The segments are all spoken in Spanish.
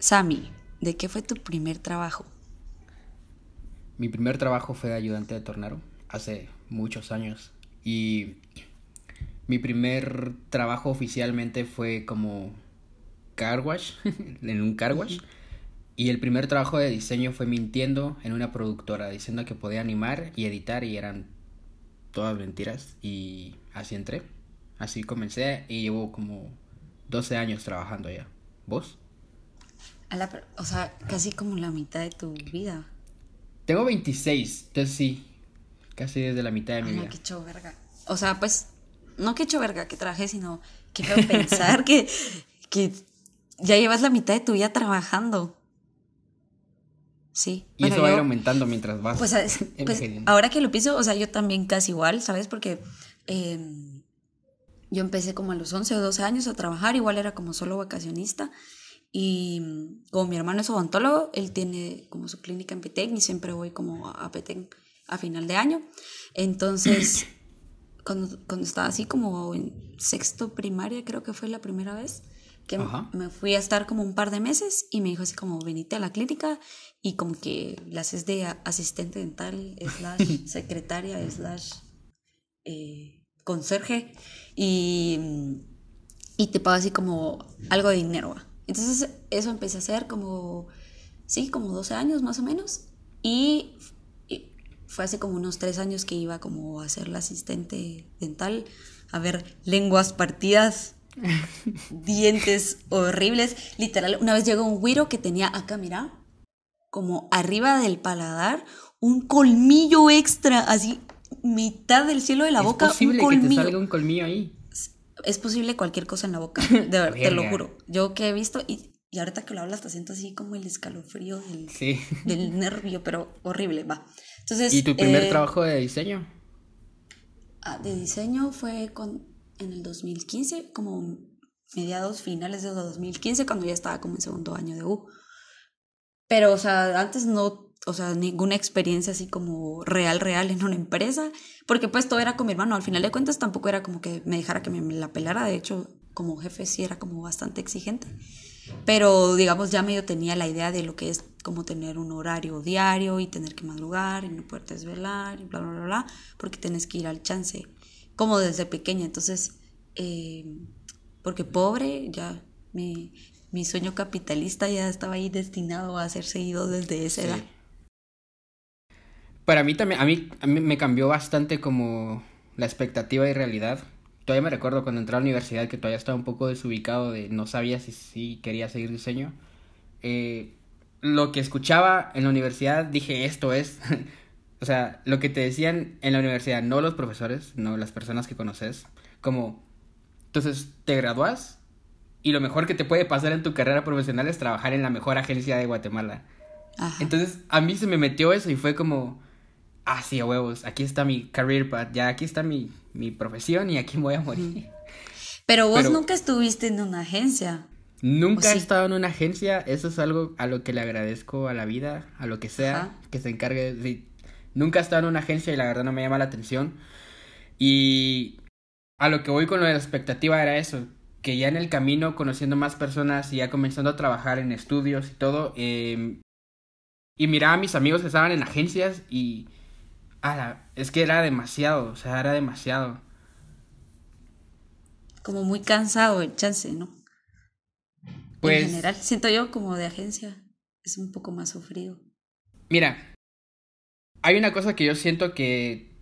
Sammy, ¿de qué fue tu primer trabajo? Mi primer trabajo fue de ayudante de tornero hace muchos años. Y mi primer trabajo oficialmente fue como car wash, en un car wash. Y el primer trabajo de diseño fue mintiendo en una productora, diciendo que podía animar y editar y eran todas mentiras. Y así entré. Así comencé y llevo como 12 años trabajando ya. ¿Vos? O sea, casi como la mitad de tu vida. Tengo 26, entonces sí. Casi desde la mitad de mi vida. qué hecho verga. O sea, pues, no que hecho verga que traje, sino que pensar que, que ya llevas la mitad de tu vida trabajando. Sí. Y eso va a ir aumentando mientras vas. Pues, pues ahora que lo pienso, o sea, yo también casi igual, ¿sabes? Porque em, yo empecé como a los 11 o 12 años a trabajar, igual era como solo vacacionista. Y como mi hermano es odontólogo, él tiene como su clínica en Petén y siempre voy como a Petén a final de año. Entonces, cuando, cuando estaba así como en sexto primaria, creo que fue la primera vez, que me fui a estar como un par de meses y me dijo así como, venite a la clínica y como que la haces de asistente dental, slash secretaria, slash eh, conserje y, y te paga así como algo de dinero. Entonces eso empecé a hacer como, sí, como 12 años más o menos y fue hace como unos tres años que iba como a ser la asistente dental, a ver lenguas partidas dientes horribles. Literal, una vez llegó un güiro que tenía acá, mira, como arriba del paladar, un colmillo extra, así, mitad del cielo de la boca. Es posible que te salga un colmillo ahí. Es posible cualquier cosa en la boca, de verdad, te lo juro. Yo que he visto, y, y ahorita que lo hablas, te siento así como el escalofrío del, del nervio, pero horrible, va. Entonces, ¿Y tu primer eh, trabajo de diseño? Ah, de diseño fue con en el 2015, como mediados finales de 2015, cuando ya estaba como en segundo año de U. Pero, o sea, antes no, o sea, ninguna experiencia así como real, real en una empresa, porque pues todo era con mi hermano. Al final de cuentas tampoco era como que me dejara que me la pelara, de hecho, como jefe sí era como bastante exigente. Pero, digamos, ya medio tenía la idea de lo que es como tener un horario diario y tener que madrugar y no poder desvelar y bla, bla, bla, bla, porque tienes que ir al chance como desde pequeña. Entonces, eh, porque pobre, ya mi, mi, sueño capitalista ya estaba ahí destinado a ser seguido desde esa edad. Para mí también, a mí, a mí me cambió bastante como la expectativa y realidad. Todavía me recuerdo cuando entré a la universidad que todavía estaba un poco desubicado de no sabía si, si quería seguir diseño. Eh, lo que escuchaba en la universidad dije esto es O sea, lo que te decían en la universidad, no los profesores, no las personas que conoces, como, entonces te gradúas y lo mejor que te puede pasar en tu carrera profesional es trabajar en la mejor agencia de Guatemala. Entonces a mí se me metió eso y fue como, ah, sí, a huevos, aquí está mi career path, ya aquí está mi, mi profesión y aquí voy a morir. Pero vos nunca estuviste en una agencia. Nunca he estado en una agencia, eso es algo a lo que le agradezco a la vida, a lo que sea, que se encargue de Nunca he estado en una agencia y la verdad no me llama la atención. Y a lo que voy con lo de la expectativa era eso, que ya en el camino, conociendo más personas y ya comenzando a trabajar en estudios y todo, em, y miraba a mis amigos que estaban en agencias y... Ala, es que era demasiado, o sea, era demasiado. Como muy cansado el chance, ¿no? Pues... En general, siento yo como de agencia, es un poco más sufrido. Mira, hay una cosa que yo siento que,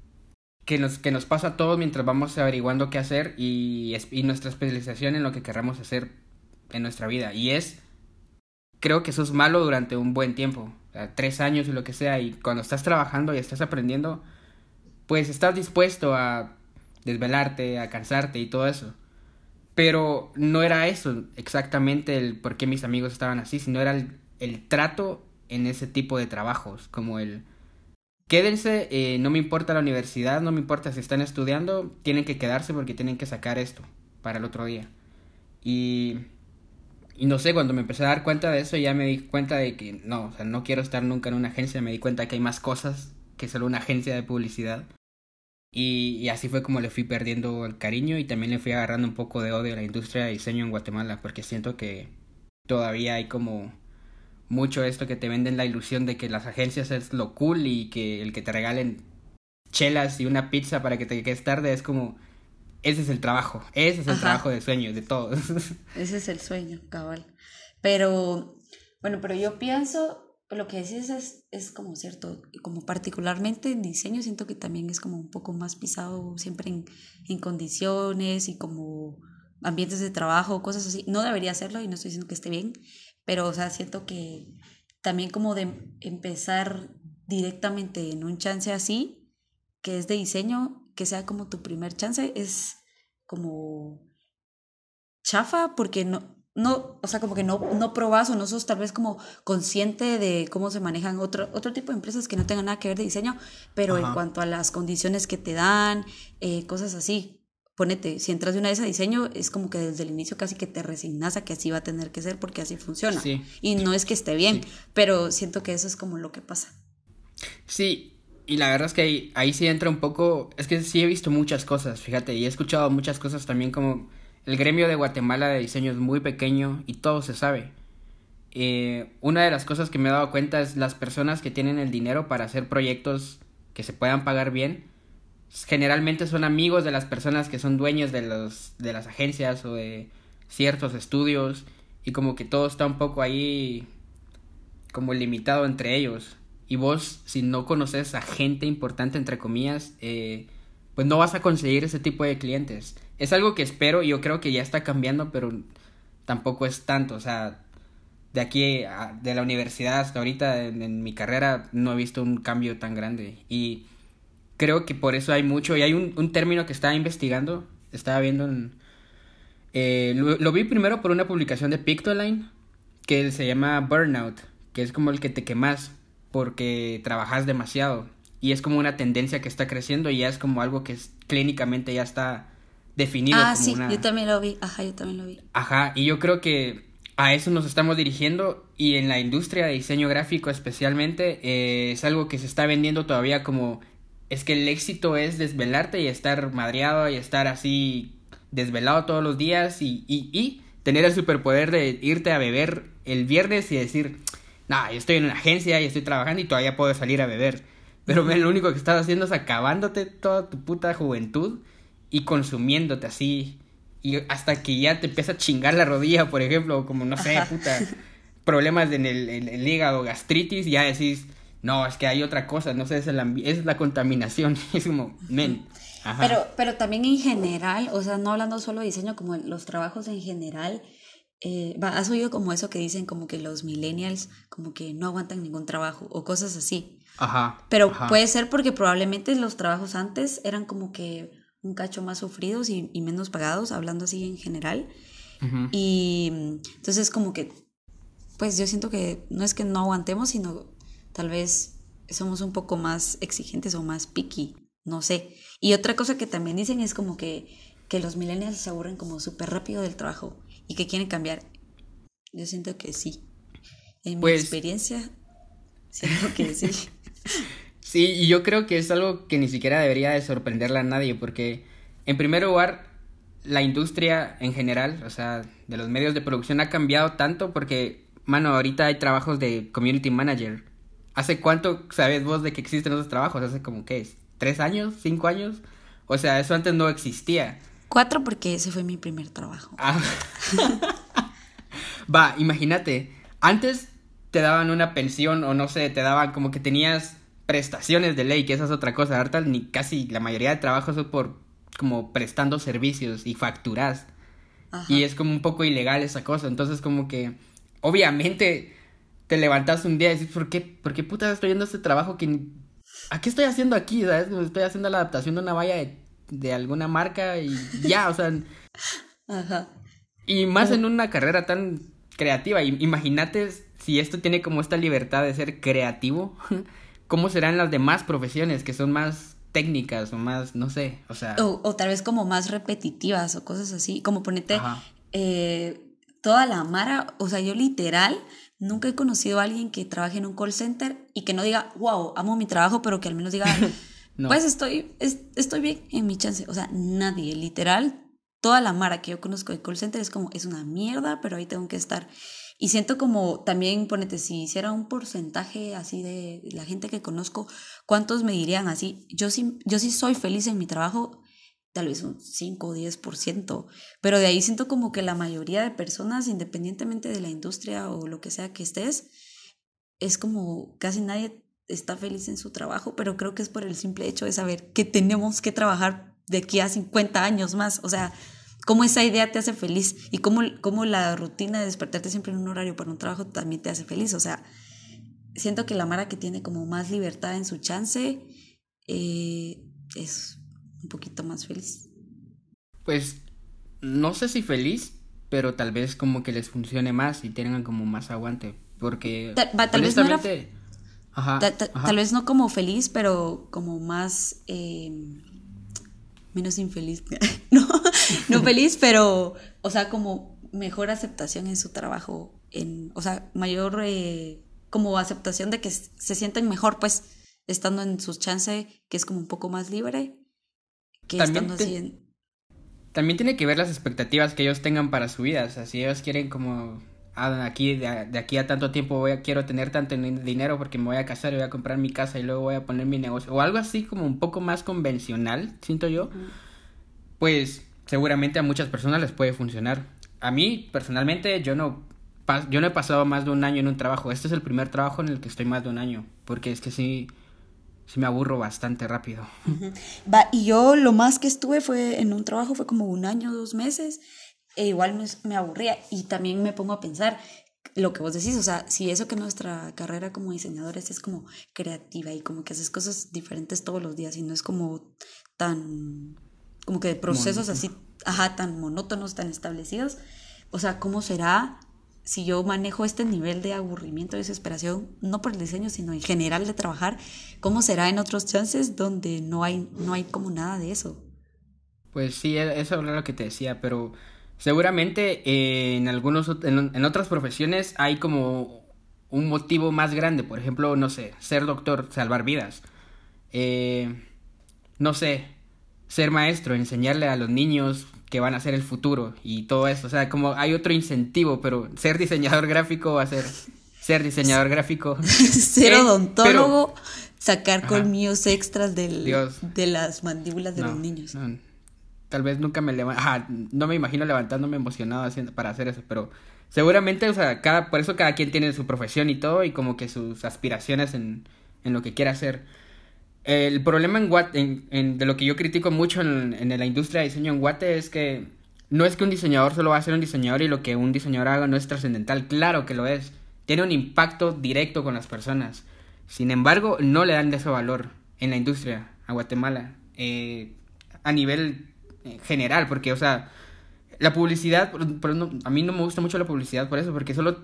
que, nos, que nos pasa a todos mientras vamos averiguando qué hacer y, y nuestra especialización en lo que querramos hacer en nuestra vida. Y es, creo que eso es malo durante un buen tiempo, tres años y lo que sea, y cuando estás trabajando y estás aprendiendo, pues estás dispuesto a desvelarte, a cansarte y todo eso. Pero no era eso exactamente el por qué mis amigos estaban así, sino era el, el trato en ese tipo de trabajos, como el quédense, eh, no me importa la universidad, no me importa si están estudiando, tienen que quedarse porque tienen que sacar esto para el otro día. Y, y no sé, cuando me empecé a dar cuenta de eso ya me di cuenta de que no, o sea, no quiero estar nunca en una agencia, me di cuenta que hay más cosas que solo una agencia de publicidad. Y, así fue como le fui perdiendo el cariño y también le fui agarrando un poco de odio a la industria de diseño en Guatemala porque siento que todavía hay como mucho esto que te venden la ilusión de que las agencias es lo cool y que el que te regalen chelas y una pizza para que te quedes tarde es como ese es el trabajo, ese es el trabajo de sueño de todos. Ese es el sueño, cabal. Pero bueno, pero yo pienso lo que decís es, es como cierto, como particularmente en diseño siento que también es como un poco más pisado siempre en, en condiciones y como ambientes de trabajo, cosas así. No debería hacerlo y no estoy diciendo que esté bien, pero o sea, siento que también como de empezar directamente en un chance así, que es de diseño, que sea como tu primer chance, es como chafa porque no, no, o sea, como que no, no probas o no sos tal vez como consciente de cómo se manejan otro, otro tipo de empresas que no tengan nada que ver de diseño, pero en cuanto a las condiciones que te dan, eh, cosas así. Ponete, si entras de una vez a diseño, es como que desde el inicio casi que te resignas a que así va a tener que ser porque así funciona. Y no es que esté bien, pero siento que eso es como lo que pasa. Sí, y la verdad es que ahí, ahí sí entra un poco, es que sí he visto muchas cosas, fíjate, y he escuchado muchas cosas también como el gremio de Guatemala de diseño es muy pequeño y todo se sabe. Eh, una de las cosas que me he dado cuenta es las personas que tienen el dinero para hacer proyectos que se puedan pagar bien. Generalmente son amigos de las personas que son dueños de, los, de las agencias o de ciertos estudios y como que todo está un poco ahí como limitado entre ellos. Y vos, si no conoces a gente importante, entre comillas, eh, pues no vas a conseguir ese tipo de clientes es algo que espero y yo creo que ya está cambiando, pero tampoco es tanto. O sea, de aquí, de la universidad hasta ahorita, en, mi carrera, no he visto un cambio tan grande. Y creo que por eso hay mucho. Y hay un, un término que estaba investigando, estaba viendo en... Eh, lo, vi primero por una publicación de Pictoline, que se llama Burnout, que es como el que te quemas porque trabajas demasiado. Y es como una tendencia que está creciendo y ya es como algo que es, clínicamente ya está definido ah, sí, yo también lo vi, ajá, yo también lo vi. Ajá, y yo creo que a eso nos estamos dirigiendo y en la industria de diseño gráfico especialmente eh, es algo que se está vendiendo todavía como es que el éxito es desvelarte y estar madreado y estar así desvelado todos los días y, y, y tener el superpoder de irte a beber el viernes y decir, nah, yo estoy en una agencia y estoy trabajando y todavía puedo salir a beber. Pero lo único que estás haciendo es acabándote toda tu puta juventud y consumiéndote así. Y hasta que ya te empieza a chingar la rodilla, por ejemplo, como no sé, puta, problemas en el, el, hígado, gastritis, ya decís, no, es que hay otra cosa, no sé, es, el es la contaminación, es como, men. Pero, pero también en general, o sea, no hablando solo de diseño, como los trabajos en general, eh, has oído como eso que dicen como que los millennials como que no aguantan ningún trabajo o cosas así. Ajá. Pero puede ser porque probablemente los trabajos antes eran como que un cacho más sufridos y, menos pagados, hablando así en general. Y entonces como que, pues yo siento que no es que no aguantemos, sino tal vez somos un poco más exigentes o más picky, no sé. Y otra cosa que también dicen es como que, que los millennials se aburren como súper rápido del trabajo y que quieren cambiar. Yo siento que sí. En mi pues experiencia, siento que sí. Sí, y yo creo que es algo que ni siquiera debería de sorprenderle a nadie, porque en primer lugar, la industria en general, o sea, de los medios de producción ha cambiado tanto porque, mano, ahorita hay trabajos de community manager. ¿Hace cuánto sabes vos de que existen esos trabajos? ¿Hace como qué es? ¿Tres años? ¿Cinco años? O sea, eso antes no existía. Cuatro porque ese fue mi primer trabajo. Ah. Va, imagínate, antes te daban una pensión o no sé, te daban como que tenías prestaciones de ley, que esa es otra cosa. Ahorita ni casi la mayoría de trabajos son por como prestando servicios y facturas. Y es como un poco ilegal esa cosa. Entonces como que obviamente te levantas un día y dices, ¿por qué, por qué puta estoy viendo este trabajo que... ¿A qué estoy haciendo aquí? ¿Sabes? Estoy haciendo la adaptación de una valla de, alguna marca y ya, o sea... Ajá. Y más en una carrera tan creativa. Imagínate si esto tiene como esta libertad de ser creativo. ¿cómo serán las demás profesiones que son más técnicas o más, no sé, o sea... O, tal vez como más repetitivas o cosas así, como ponete eh, toda la mara, o sea, yo literal nunca he conocido a alguien que trabaje en un call center y que no diga, wow, amo mi trabajo, pero que al menos diga, pues estoy, estoy bien en mi chance, o sea, nadie, literal, toda la mara que yo conozco de call center es como, es una mierda, pero ahí tengo que estar. Y siento como también, ponete, si hiciera un porcentaje así de la gente que conozco, ¿cuántos me dirían así? Yo sí, yo sí soy feliz en mi trabajo, tal vez un 5 o 10%, pero de ahí siento como que la mayoría de personas, independientemente de la industria o lo que sea que estés, es como casi nadie está feliz en su trabajo, pero creo que es por el simple hecho de saber que tenemos que trabajar de aquí a 50 años más, o sea, cómo esa idea te hace feliz y cómo, cómo la rutina de despertarte siempre en un horario para un trabajo también te hace feliz, o sea, siento que la Mara que tiene como más libertad en su chance eh, es un poquito más feliz. Pues no sé si feliz, pero tal vez como que les funcione más y tengan como más aguante, porque tal, vez no ajá, tal vez no como feliz, pero como más eh, menos infeliz, no, no feliz, pero o sea como mejor aceptación en su trabajo, en, o sea mayor eh, como aceptación de que se sienten mejor, pues estando en sus chances, que es como un poco más libre también También tiene que ver las expectativas que ellos tengan para su vida. O sea, si ellos quieren como aquí de, aquí a tanto tiempo voy a, quiero tener tanto dinero porque me voy a casar y voy a comprar mi casa y luego voy a poner mi negocio o algo así como un poco más convencional, siento yo. Pues seguramente a muchas personas les puede funcionar. A mí personalmente yo no yo no he pasado más de un año en un trabajo. Este es el primer trabajo en el que estoy más de un año, porque es que sí sí me aburro bastante rápido. Va, y yo lo más que estuve fue en un trabajo, fue como un año, dos meses, e igual me, me aburría. Y también me pongo a pensar lo que vos decís, o sea, si eso que nuestra carrera como diseñadores es como creativa y como que haces cosas diferentes todos los días y no es como tan, como que procesos así, ajá, tan monótonos, tan establecidos, o sea, ¿cómo será si yo manejo este nivel de aburrimiento, desesperación, no por el diseño, sino en general de trabajar, ¿cómo será en otros chances donde no hay, no hay como nada de eso? Pues sí, e, eso es lo que te decía, pero seguramente eh, en algunos en, otras profesiones hay como un motivo más grande, por ejemplo, no sé, ser doctor, salvar vidas. Eh, no sé, ser maestro, enseñarle a los niños que van a ser el futuro y todo eso. O sea, como hay otro incentivo, pero ser diseñador gráfico va a ser ser diseñador gráfico. ser eh, odontólogo, sacar colmillos extras del, de las mandíbulas de los niños. Tal vez nunca me levanto, no me imagino levantándome emocionado para hacer eso, pero seguramente, o sea, cada, por eso cada quien tiene su profesión y todo y como que sus aspiraciones en, en lo que quiera hacer. El problema en, en, de lo que yo critico mucho en, en, la industria de diseño en Guate es que no es que un diseñador solo va a ser un diseñador y lo que un diseñador haga no es trascendental. Claro que lo es. Tiene un impacto directo con las personas. Sin embargo, no le dan de ese valor en la industria a Guatemala. Eh, a nivel general, porque, o sea, la publicidad, a mí no me gusta mucho la publicidad por eso, porque solo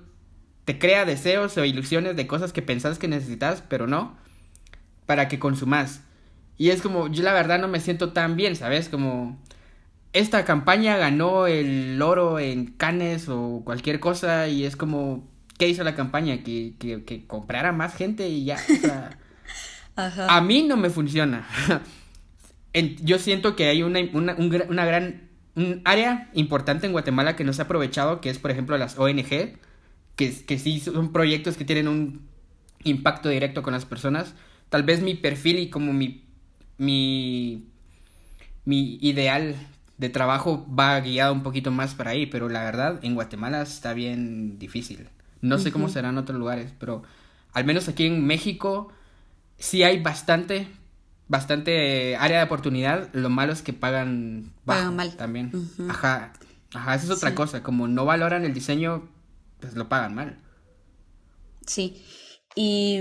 te crea deseos o ilusiones de cosas que pensás que necesitas, pero no para que consumas. Y es como, yo la verdad no me siento tan bien, ¿sabes? Como esta campaña ganó el oro en Cannes o cualquier cosa y es como, ¿qué hizo la campaña? Que, que, que comprara más gente y ya. A mí no me funciona. yo siento que hay una, una, una gran un área importante en Guatemala que no se ha aprovechado, que es por ejemplo las ONG, que, que sí son proyectos que tienen un impacto directo con las personas tal vez mi perfil y como mi, mi, mi ideal de trabajo va guiado un poquito más para ahí, pero la verdad en Guatemala está bien difícil. No sé cómo será en otros lugares, pero al menos aquí en México sí hay bastante, bastante área de oportunidad. Lo malo es que pagan, pagan mal también. Ajá, ajá, esa es otra cosa. Como no valoran el diseño, pues lo pagan mal. Sí. Y,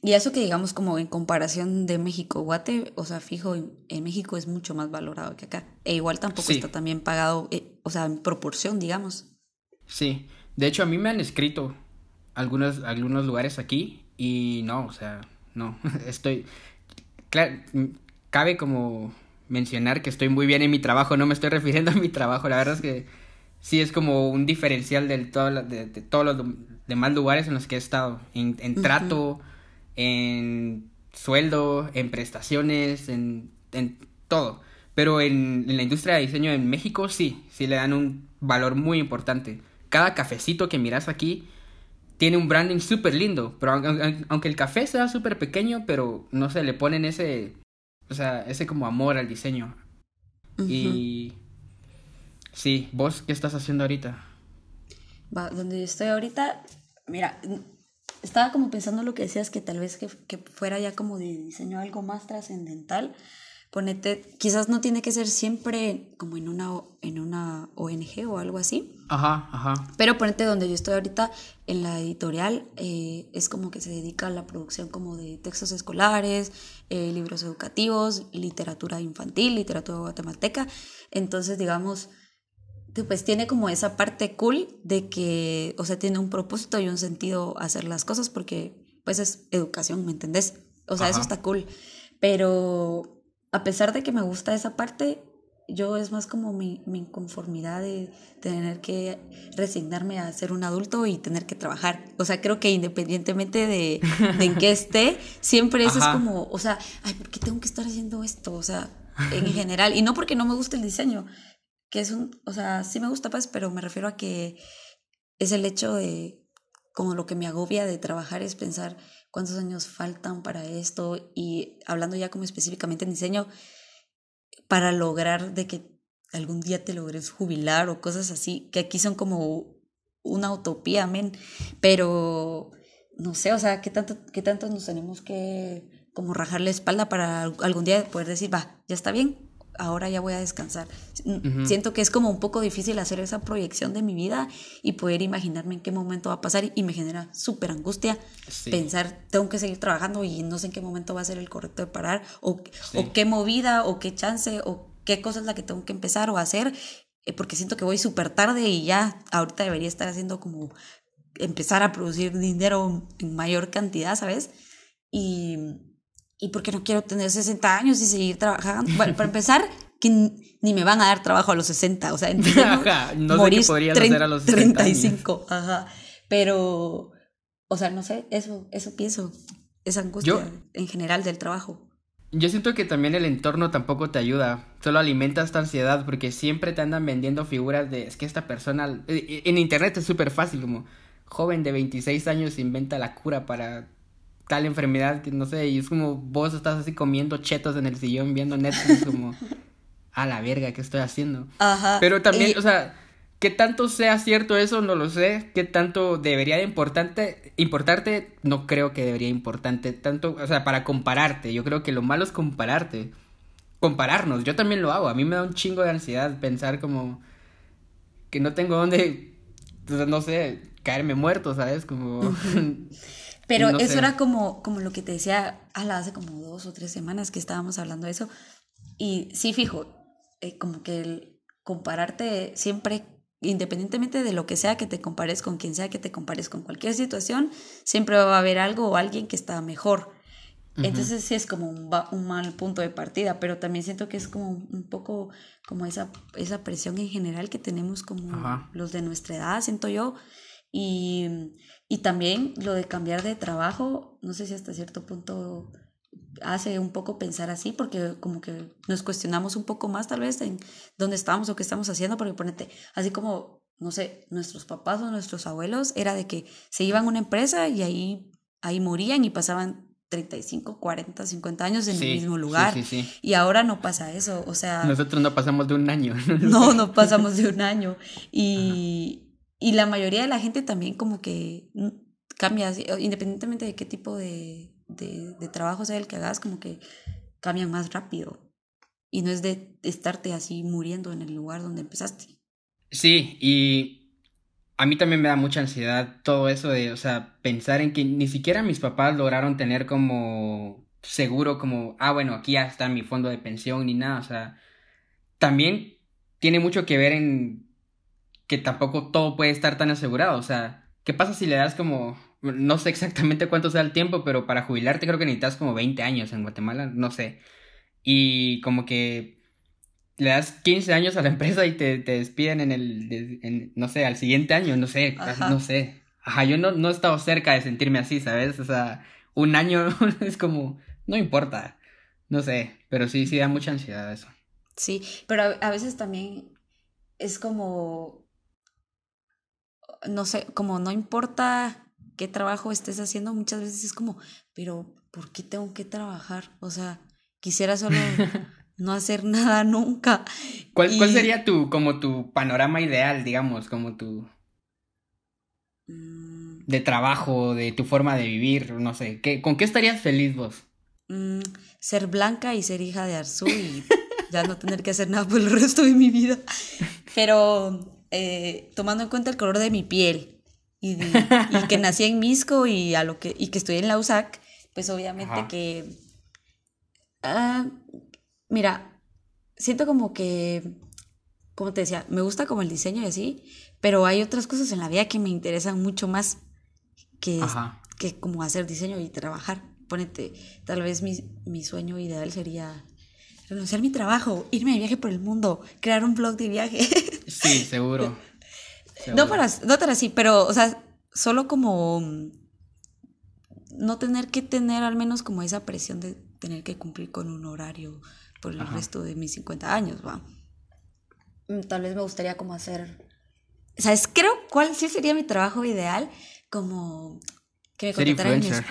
y, eso que digamos como en comparación de México, Guate, o sea, fijo, en, México es mucho más valorado que acá. E igual tampoco está también pagado, eh, o sea, en proporción, digamos. Sí, de hecho a mí me han escrito algunos, algunos lugares aquí y no, o sea, no, estoy... Claro, cabe como mencionar que estoy muy bien en mi trabajo, no me estoy refiriendo a mi trabajo, la verdad es que sí es como un diferencial del todo, de, de todos los demás lugares en los que he estado, en, en trato, en sueldo, en prestaciones, en, en todo. Pero en, en, la industria de diseño en México sí, sí le dan un valor muy importante. cada cafecito que miras aquí tiene un branding súper lindo, pero aunque el café sea súper pequeño, pero no sé, le ponen ese, o sea, ese como amor al diseño. Y sí, vos, ¿qué estás haciendo ahorita? Va, donde yo estoy ahorita, mira, estaba como pensando lo que decías, que tal vez que, que fuera ya como de diseño algo más trascendental ponete, quizás no tiene que ser siempre como en una, en una ONG o algo así. Ajá, ajá. Pero ponete donde yo estoy ahorita, en la editorial, eh, es como que se dedica a la producción como de textos escolares, eh, libros educativos, literatura infantil, literatura guatemalteca. Entonces, digamos, pues tiene como esa parte cool de que, o sea, tiene un propósito y un sentido hacer las cosas porque pues es educación, ¿me entendés? O sea, eso está cool. Pero a pesar de que me gusta esa parte, yo es más como mi, mi, inconformidad de tener que resignarme a ser un adulto y tener que trabajar. O sea, creo que independientemente de, en qué esté, siempre eso es como, o sea, ay, ¿por qué tengo que estar haciendo esto? O sea, en general. Y no porque no me guste el diseño, que es un, o sea, sí me gusta pues, pero me refiero a que es el hecho de, como lo que me agobia de trabajar es pensar, cuántos años faltan para esto y hablando ya como específicamente en diseño, para lograr de que algún día te logres jubilar o cosas así, que aquí son como una utopía, amén, pero no sé, o sea, ¿qué tanto, qué tanto nos tenemos que como rajar la espalda para algún día poder decir, va, ya está bien, ahora ya voy a descansar. Siento que es como un poco difícil hacer esa proyección de mi vida y poder imaginarme en qué momento va a pasar y me genera súper angustia pensar, tengo que seguir trabajando y no sé en qué momento va a ser el correcto de parar o, o qué movida o qué chance o qué cosa es la que tengo que empezar o hacer eh, porque siento que voy súper tarde y ya ahorita debería estar haciendo como empezar a producir dinero en mayor cantidad, ¿sabes? Y ¿y por qué no quiero tener 60 años y seguir trabajando? Bueno, para empezar, que ni me van a dar trabajo a los 60, o sea, ajá, no sé qué hacer a los 60 35, ajá, pero, o sea, no sé, eso, eso pienso, esa angustia en general del trabajo. Yo siento que también el entorno tampoco te ayuda, solo alimenta esta ansiedad porque siempre te andan vendiendo figuras de, es que esta persona, eh, eh, en internet es súper fácil, como joven de 26 años inventa la cura para tal enfermedad que no sé, y es como vos estás así comiendo chetos en el sillón viendo Netflix como a la verga, ¿qué estoy haciendo? Ajá. Pero también, o sea, ¿qué tanto sea cierto eso? No lo sé. ¿Qué tanto debería de importante, importarte? No creo que debería importante tanto, o sea, para compararte. Yo creo que lo malo es compararte. Compararnos, yo también lo hago. A mí me da un chingo de ansiedad pensar como que no tengo dónde, no sé, caerme muerto, ¿sabes? Como... Pero eso era como, como lo que te decía la hace como dos o tres semanas que estábamos hablando de eso. Y sí, fijo, eh, como que el compararte siempre, independientemente de lo que sea que te compares con quien sea que te compares con cualquier situación, siempre va a haber algo o alguien que está mejor. Entonces sí es como un, un, mal punto de partida, pero también siento que es como un poco como esa, esa presión en general que tenemos como los de nuestra edad, siento yo. Y y también lo de cambiar de trabajo, no sé si hasta cierto punto hace un poco pensar así, porque como que nos cuestionamos un poco más tal vez en dónde estamos o qué estamos haciendo, porque ponete, así como, no sé, nuestros papás o nuestros abuelos, era de que se iban a una empresa y ahí, ahí morían y pasaban 35, 40, 50 años en el mismo lugar. y ahora no pasa eso, o sea... Nosotros no pasamos de un año. no, no pasamos de un año. Y, y la mayoría de la gente también como que cambia, independientemente de qué tipo de, de, trabajo sea el que hagas, como que cambian más rápido. Y no es de estarte así muriendo en el lugar donde empezaste. Sí, y a mí también me da mucha ansiedad todo eso de, o sea, pensar en que ni siquiera mis papás lograron tener como seguro, como, ah, bueno, aquí ya está mi fondo de pensión ni nada, o sea, también tiene mucho que ver en que tampoco todo puede estar tan asegurado. O sea, ¿qué pasa si le das como, no sé exactamente cuánto sea el tiempo, pero para jubilarte creo que necesitas como 20 años en Guatemala, no sé. Y como que le das 15 años a la empresa y te, te despiden en el, no sé, al siguiente año, no sé, no sé. Ajá, yo no, no he estado cerca de sentirme así, ¿sabes? O sea, un año es como, no importa, no sé, pero sí, sí da mucha ansiedad eso. Sí, pero a veces también es como no sé, como no importa qué trabajo estés haciendo, muchas veces es como, pero ¿por qué tengo que trabajar? O sea, quisiera solo no hacer nada nunca. ¿Cuál, sería tu, como tu panorama ideal, digamos, como tu... Mm. de trabajo, de tu forma de vivir, no sé, ¿qué, ¿con qué estarías feliz vos? Mm, ser blanca y ser hija de Arzu y ya no tener que hacer nada por el resto de mi vida. Pero eh, tomando en cuenta el color de mi piel y, que nací en Misco y, a lo que, y que estoy en la USAC, pues obviamente que... Ah, mira, siento como que, como te decía, me gusta como el diseño y así, pero hay otras cosas en la vida que me interesan mucho más que, que como hacer diseño y trabajar. Ponete, tal vez mi, mi sueño ideal sería renunciar a mi trabajo, irme de viaje por el mundo, crear un blog de viaje. Sí, seguro. No, para, no tan así, pero, o sea, solo como no tener que tener al menos como esa presión de tener que cumplir con un horario por el resto de mis 50 años, va. Mm, tal vez me gustaría como hacer, ¿sabes? Creo cuál sí sería mi trabajo ideal, como que me ser influencer.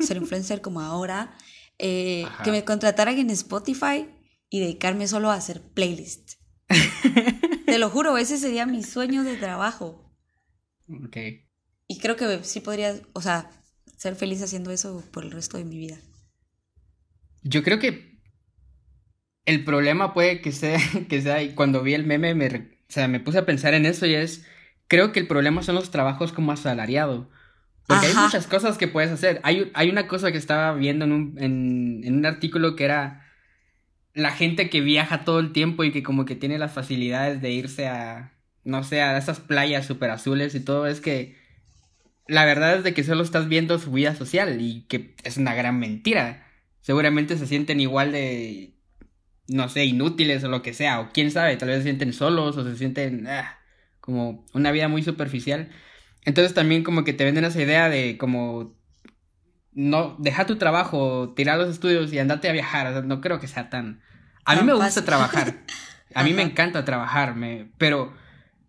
ser influencer como ahora, eh, que me contrataran en Spotify y dedicarme solo a hacer playlists. Te lo juro, ese sería mi sueño de trabajo. Ok. Y creo que sí podría, o sea, ser feliz haciendo eso por el resto de mi vida. Yo creo que el problema puede que sea, que sea, y cuando vi el meme, me, o sea, me puse a pensar en eso y es, creo que el problema son los trabajos como asalariado. Porque hay muchas cosas que puedes hacer. Hay, hay una cosa que estaba viendo en un, en, en un artículo que era la gente que viaja todo el tiempo y que como que tiene las facilidades de irse a, no sé, a esas playas súper azules y todo, es que la verdad es de que solo estás viendo su vida social y que es una gran mentira. Seguramente se sienten igual de, no sé, inútiles o lo que sea, o quién sabe, tal vez se sienten solos o se sienten ah, como una vida muy superficial. Entonces también como que te venden esa idea de como no, deja tu trabajo, tira los estudios y andate a viajar. no creo que sea tan. A mí me gusta trabajar. A mí me encanta trabajar, me... pero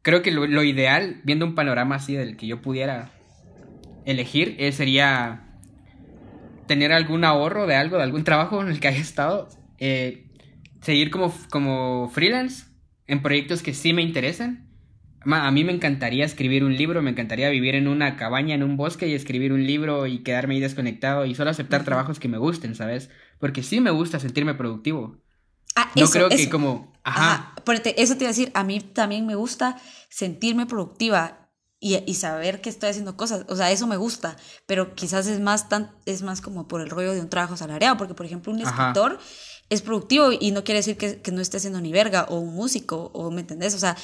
creo que lo, ideal, viendo un panorama así del que yo pudiera elegir, eh, sería tener algún ahorro de algo, de algún trabajo en el que haya estado, eh, seguir como, como freelance en proyectos que sí me interesen a mí me encantaría escribir un libro, me encantaría vivir en una cabaña, en un bosque y escribir un libro y quedarme ahí desconectado y solo aceptar trabajos que me gusten, ¿sabes? Porque sí me gusta sentirme productivo. Ah, no creo que como... Ajá. eso te iba a decir, a mí también me gusta sentirme productiva y, y, saber que estoy haciendo cosas. O sea, eso me gusta, pero quizás es más, tan, es más como por el rollo de un trabajo salariado, porque por ejemplo un escritor es productivo y no quiere decir que, no esté haciendo ni verga o un músico o me entendés, o sea,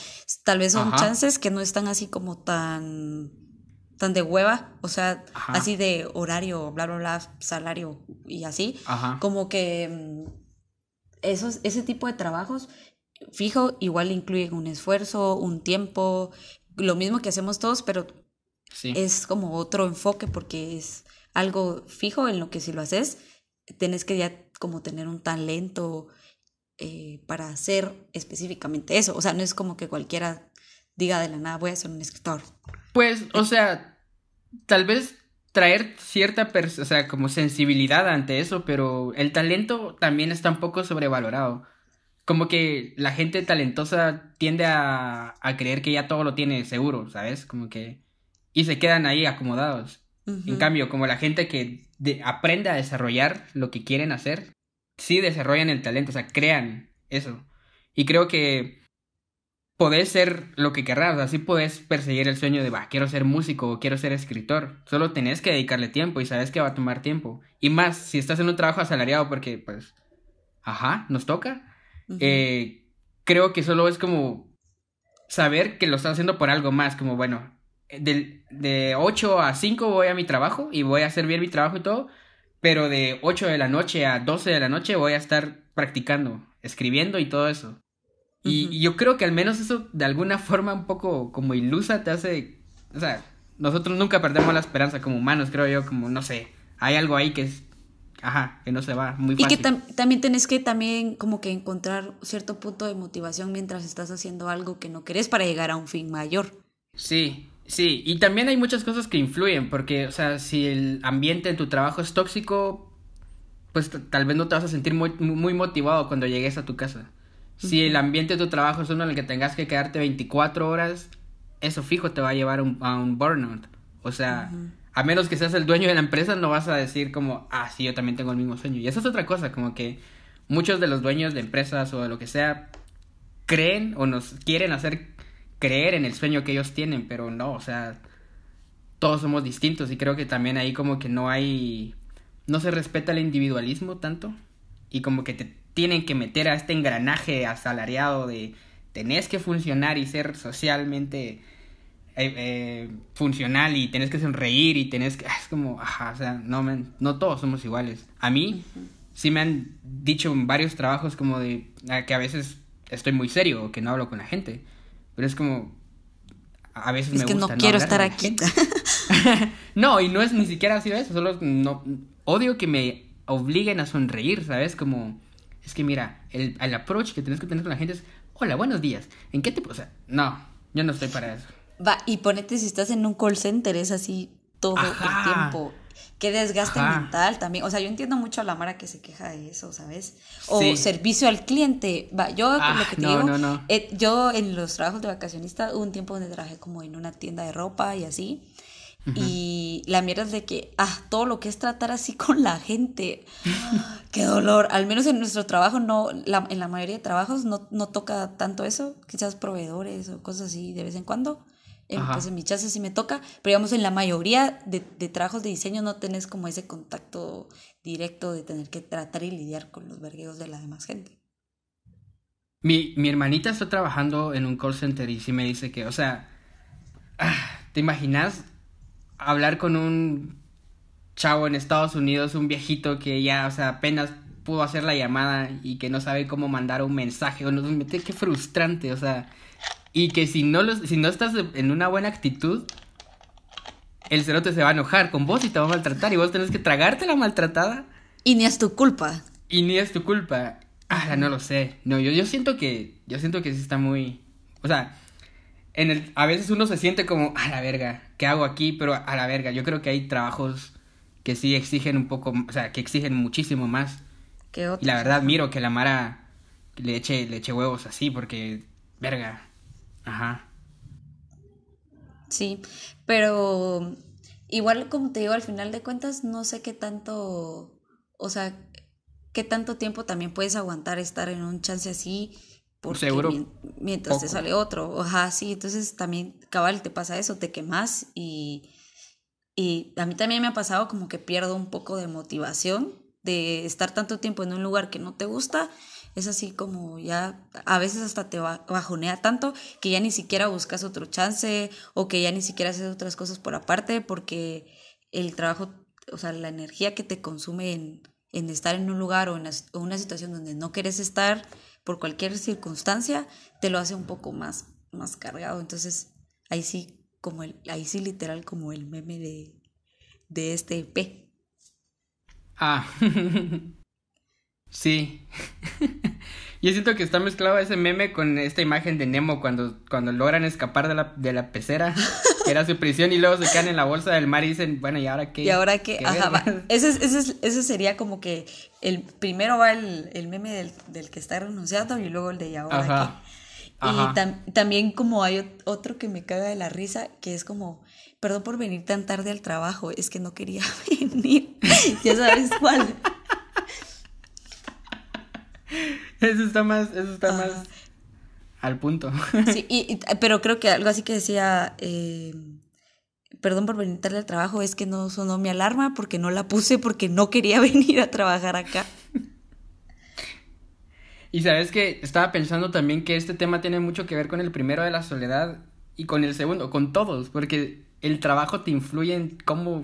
tal vez son chances que no están así como tan tan de hueva, o sea, así de horario, bla bla bla, salario y así, como que esos ese tipo de trabajos fijo igual incluyen un esfuerzo, un tiempo, lo mismo que hacemos todos, pero es como otro enfoque porque es algo fijo en lo que si lo haces, tenés que ya como tener un talento eh, para hacer específicamente eso. O sea, no es como que cualquiera diga de la nada, voy a ser un escritor. Pues, o sea, tal vez traer cierta, o sea, como sensibilidad ante eso, pero el talento también está un poco sobrevalorado. Como que la gente talentosa tiende a, a creer que ya todo lo tiene seguro, ¿sabes? Como que... Y se quedan ahí acomodados. En cambio, como la gente que aprende a desarrollar lo que quieren hacer, sí desarrollan el talento, o sea, crean eso. Y creo que podés ser lo que querrás, así podés perseguir el sueño de, va, quiero ser músico o quiero ser escritor. Solo tenés que dedicarle tiempo y sabes que va a tomar tiempo. Y más, si estás en un trabajo asalariado porque, pues, ajá, nos toca. Eh, creo que solo es como saber que lo estás haciendo por algo más, como, bueno, de, de 8 a 5 voy a mi trabajo y voy a hacer bien mi trabajo y todo, pero de 8 de la noche a 12 de la noche voy a estar practicando, escribiendo y todo eso. Y, yo creo que al menos eso de alguna forma un poco como ilusa te hace, o sea, nosotros nunca perdemos la esperanza como humanos, creo yo, como no sé, hay algo ahí que es Ajá, que no se va muy fácil. Y que también tenés que también como que encontrar cierto punto de motivación mientras estás haciendo algo que no querés para llegar a un fin mayor. Sí, Sí, y también hay muchas cosas que influyen, porque, o sea, si el ambiente en tu trabajo es tóxico, pues tal vez no te vas a sentir muy, muy motivado cuando llegues a tu casa. Si el ambiente de tu trabajo es uno en el que tengas que quedarte 24 horas, eso fijo te va a llevar a un burnout. O sea, a menos que seas el dueño de la empresa, no vas a decir como, ah, sí, yo también tengo el mismo sueño. Y eso es otra cosa, como que muchos de los dueños de empresas o de lo que sea creen o nos quieren hacer creer en el sueño que ellos tienen, pero no, o sea, todos somos distintos y creo que también ahí como que no hay, no se respeta el individualismo tanto y como que te tienen que meter a este engranaje asalariado de tenés que funcionar y ser socialmente eh, eh, funcional y tenés que sonreír y tenés que... Es como, ajá, o sea, no, no todos somos iguales. A mí sí me han dicho en varios trabajos como de que a veces estoy muy serio o que no hablo con la gente. Pero es como, a veces es me que no quiero estar aquí. no, y no es ni siquiera sido eso, solo no odio que me obliguen a sonreír, ¿sabes? Como es que mira, el, el approach que tienes que tener con la gente es, "Hola, buenos días. ¿En qué te, o sea, no, yo no estoy para eso." Va, y ponete si estás en un call center, es así todo el tiempo. Qué desgaste mental también. O sea, yo entiendo mucho a la Mara que se queja de eso, ¿sabes? O servicio al cliente. Va, yo ah, lo que te digo, eh, yo en los trabajos de vacacionista hubo un tiempo donde trabajé como en una tienda de ropa y así. Y la mierda es de que, ah, todo lo que es tratar así con la gente, qué dolor. Al menos en nuestro trabajo, no, en la mayoría de trabajos no, no toca tanto eso, quizás proveedores o cosas así de vez en cuando. En, pues en mi chance sí me toca, pero digamos en la mayoría de, de, trabajos de diseño no tenés como ese contacto directo de tener que tratar y lidiar con los vergueos de la demás gente. Mi, mi hermanita está trabajando en un call center y sí me dice que, o sea, ah, ¿te imaginas hablar con un chavo en Estados Unidos, un viejito que ya, o sea, apenas pudo hacer la llamada y que no sabe cómo mandar un mensaje? O no, qué frustrante, o sea y que si no, los, si no estás en una buena actitud, el cerote se va a enojar con vos y te va a maltratar. Y vos tenés que tragarte la maltratada. Y ni es tu culpa. Y ni es tu culpa. Ah, no lo sé. No, yo, yo siento que. Yo siento que sí está muy. O sea. En el, a veces uno se siente como, a la verga, ¿qué hago aquí? Pero a la verga, yo creo que hay trabajos que sí exigen un poco, o sea, que exigen muchísimo más. ¿Qué otros? Y la verdad, miro que la Mara le eche, le eche huevos así, porque, verga, Ajá. Sí, pero igual como te digo, al final de cuentas no sé qué tanto, o sea, qué tanto tiempo también puedes aguantar estar en un chance así. Porque Seguro. mientras te sale otro. Ajá, sí, entonces también, cabal, te pasa eso, te quemas y, y a mí también me ha pasado como que pierdo un poco de motivación de estar tanto tiempo en un lugar que no te gusta es así como ya a veces hasta te bajonea tanto que ya ni siquiera buscas otro chance o que ya ni siquiera haces otras cosas por aparte porque el trabajo, o sea, la energía que te consume en, en estar en un lugar o en una situación donde no quieres estar por cualquier circunstancia, te lo hace un poco más, más cargado. Entonces, ahí sí, como el, ahí sí literal como el meme de, de este EP. Ah. Sí. Yo siento que está mezclado ese meme con esta imagen de Nemo cuando, cuando logran escapar de la, de la pecera, que era su prisión, y luego se quedan en la bolsa del mar y dicen, bueno, ¿y ahora qué? Y ahora qué, ajá, va. Ese, ese, ese, sería como que el primero va el, el meme del, del, que está renunciando y luego el de ¿y ahora ajá. qué? Y también como hay otro que me caga de la risa, que es como, perdón por venir tan tarde al trabajo, es que no quería venir. ya sabes cuál. Eso está más, eso está más al punto. Sí, y, pero creo que algo así que decía, eh, perdón por venir tarde al trabajo, es que no sonó mi alarma porque no la puse porque no quería venir a trabajar acá. Y sabes que estaba pensando también que este tema tiene mucho que ver con el primero de la soledad y con el segundo, con todos, porque el trabajo te influye en cómo